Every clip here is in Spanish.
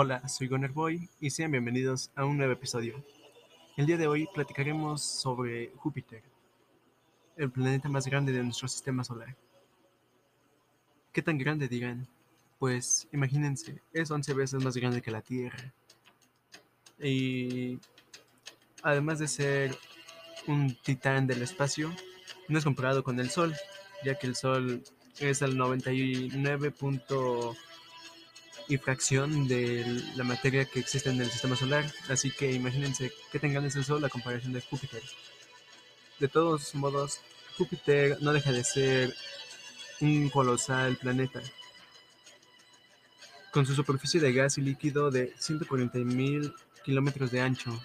Hola, soy Goner Boy y sean bienvenidos a un nuevo episodio. El día de hoy platicaremos sobre Júpiter, el planeta más grande de nuestro sistema solar. ¿Qué tan grande dirán? Pues imagínense, es 11 veces más grande que la Tierra. Y además de ser un titán del espacio, no es comparado con el Sol, ya que el Sol es el 99 y fracción de la materia que existe en el sistema solar. Así que imagínense qué tan grande es el Sol comparación de Júpiter. De todos modos, Júpiter no deja de ser un colosal planeta. Con su superficie de gas y líquido de 140.000 kilómetros de ancho.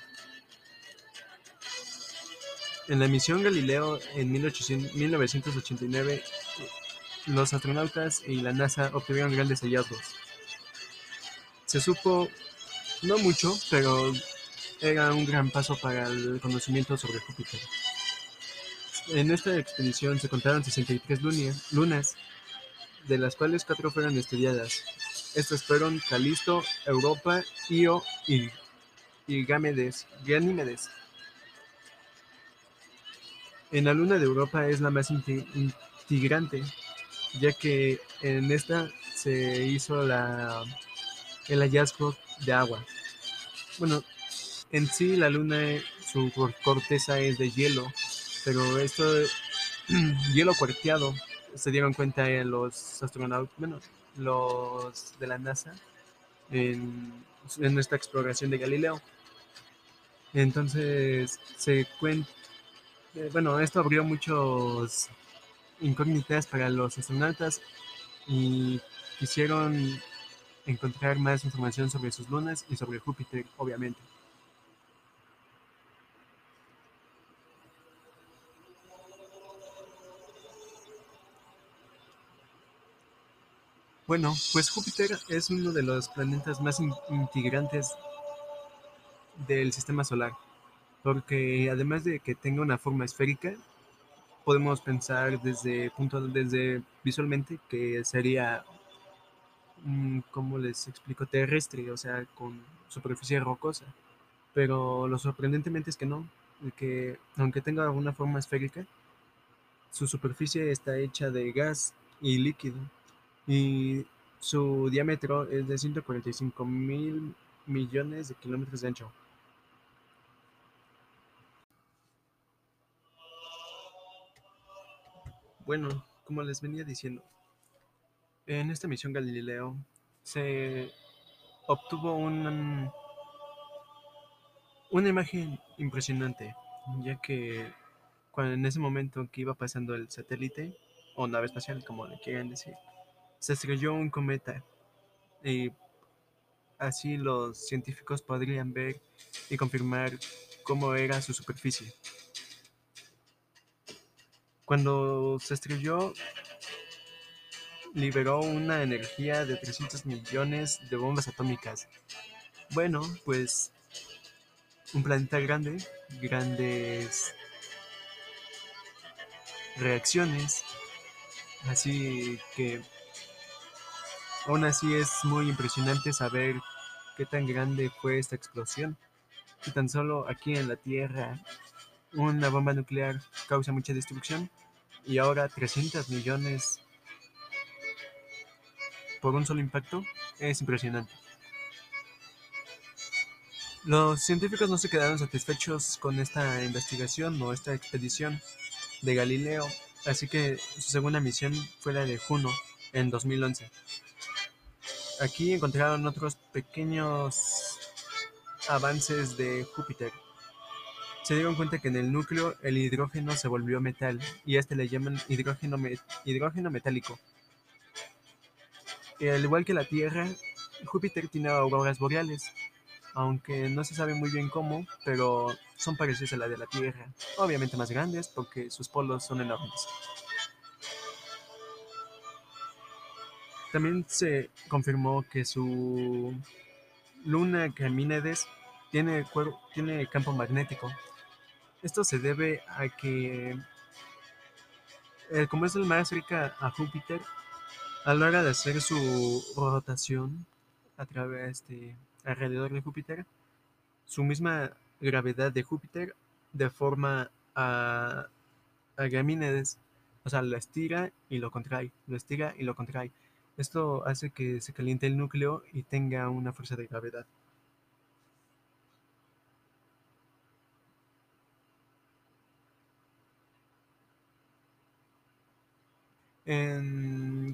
En la misión Galileo en 1989, los astronautas y la NASA obtuvieron grandes hallazgos. Se supo, no mucho, pero era un gran paso para el conocimiento sobre Júpiter. En esta expedición se contaron 63 lunas, de las cuales cuatro fueron estudiadas. Estas fueron Calisto, Europa, Io y, y Ganímedes. En la luna de Europa es la más integrante, ya que en esta se hizo la el hallazgo de agua. Bueno, en sí la luna, su corteza es de hielo, pero esto, hielo cuarteado, se dieron cuenta en los astronautas, bueno, los de la NASA, en, en nuestra exploración de Galileo. Entonces, se cuenta, eh, bueno, esto abrió muchos incógnitas para los astronautas y quisieron encontrar más información sobre sus lunas y sobre Júpiter, obviamente. Bueno, pues Júpiter es uno de los planetas más integrantes del sistema solar, porque además de que tenga una forma esférica, podemos pensar desde punto desde visualmente que sería Mm, ¿cómo les explico? Terrestre, o sea, con superficie rocosa. Pero lo sorprendentemente es que no, que aunque tenga una forma esférica, su superficie está hecha de gas y líquido. Y su diámetro es de 145 mil millones de kilómetros de ancho. Bueno, como les venía diciendo, en esta misión Galileo se obtuvo una imagen impresionante, ya que cuando en ese momento que iba pasando el satélite, o nave espacial, como le quieran decir, se estrelló un cometa y así los científicos podrían ver y confirmar cómo era su superficie. Cuando se estrelló, liberó una energía de 300 millones de bombas atómicas. Bueno, pues un planeta grande, grandes reacciones, así que aún así es muy impresionante saber qué tan grande fue esta explosión. Y tan solo aquí en la Tierra una bomba nuclear causa mucha destrucción y ahora 300 millones por un solo impacto es impresionante. Los científicos no se quedaron satisfechos con esta investigación o esta expedición de Galileo, así que su segunda misión fue la de Juno en 2011. Aquí encontraron otros pequeños avances de Júpiter. Se dieron cuenta que en el núcleo el hidrógeno se volvió metal y a este le llaman hidrógeno, hidrógeno metálico al igual que la Tierra, Júpiter tiene auroras boreales, aunque no se sabe muy bien cómo, pero son parecidas a la de la Tierra, obviamente más grandes porque sus polos son enormes. También se confirmó que su luna Camínedes tiene, tiene campo magnético. Esto se debe a que, eh, como es el más cerca a Júpiter, a la hora de hacer su rotación a través de alrededor de Júpiter, su misma gravedad de Júpiter deforma a, a Gamínedes, o sea, lo estira y lo contrae, lo estira y lo contrae. Esto hace que se caliente el núcleo y tenga una fuerza de gravedad.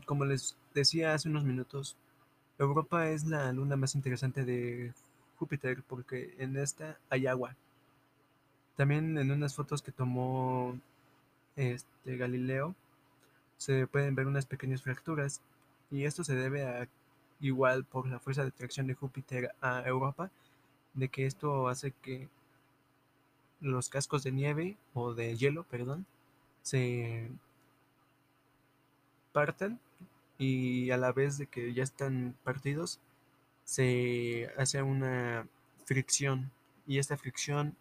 Como les decía hace unos minutos, Europa es la luna más interesante de Júpiter porque en esta hay agua. También en unas fotos que tomó este Galileo se pueden ver unas pequeñas fracturas y esto se debe a igual por la fuerza de atracción de Júpiter a Europa, de que esto hace que los cascos de nieve o de hielo, perdón, se partan y a la vez de que ya están partidos se hace una fricción y esta fricción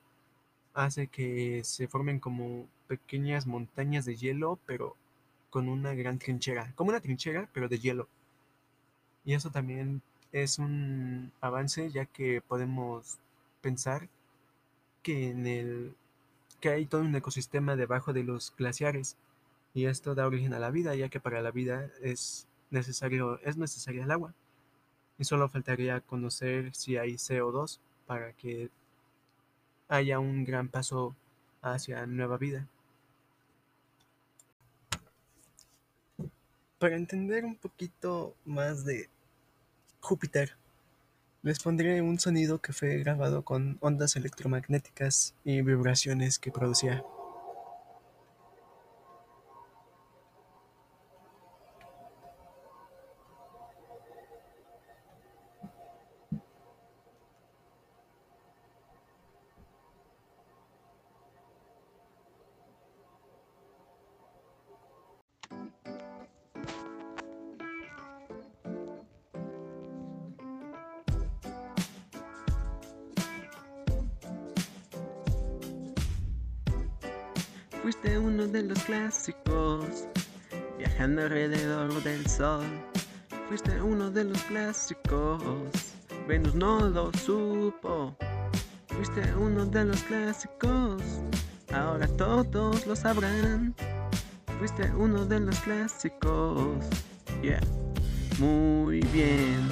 hace que se formen como pequeñas montañas de hielo pero con una gran trinchera, como una trinchera pero de hielo. Y eso también es un avance ya que podemos pensar que en el que hay todo un ecosistema debajo de los glaciares y esto da origen a la vida, ya que para la vida es necesario es necesaria el agua. Y solo faltaría conocer si hay CO2 para que haya un gran paso hacia nueva vida. Para entender un poquito más de Júpiter, les pondré un sonido que fue grabado con ondas electromagnéticas y vibraciones que producía. Fuiste uno de los clásicos, viajando alrededor del sol. Fuiste uno de los clásicos, Venus no lo supo. Fuiste uno de los clásicos, ahora todos lo sabrán. Fuiste uno de los clásicos, yeah, muy bien.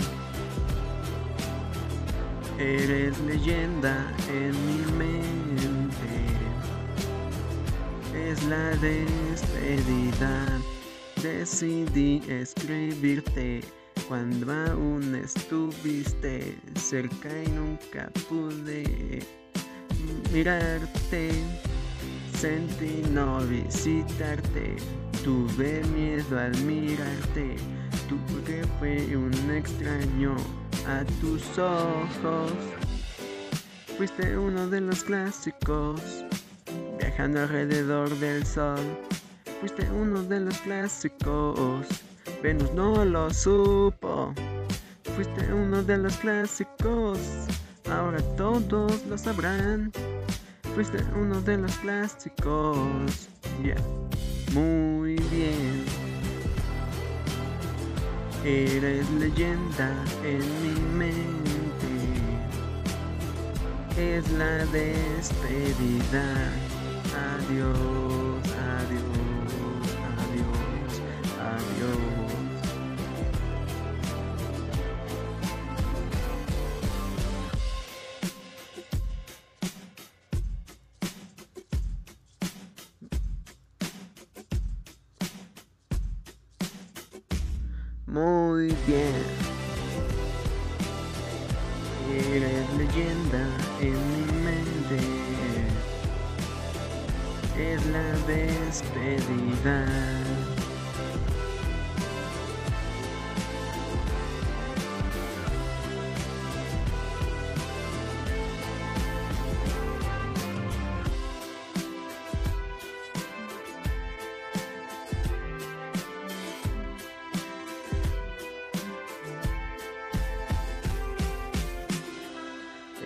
Eres leyenda en mi mente es la despedida. Decidí escribirte cuando aún estuviste cerca y nunca pude mirarte. Sentí no visitarte, tuve miedo al mirarte, tú porque fue un extraño a tus ojos. Fuiste uno de los clásicos viajando alrededor del sol. Fuiste uno de los clásicos, Venus no lo supo. Fuiste uno de los clásicos, ahora todos lo sabrán. Fuiste uno de los clásicos, yeah, muy bien. Eres leyenda en mi mente, es la despedida. Adiós, adiós, adiós, adiós. Muy bien. Eres leyenda en mi mente la despedida.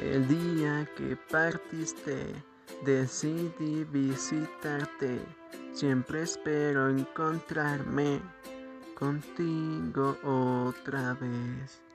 El día que partiste Decidí visitarte, siempre espero encontrarme contigo otra vez.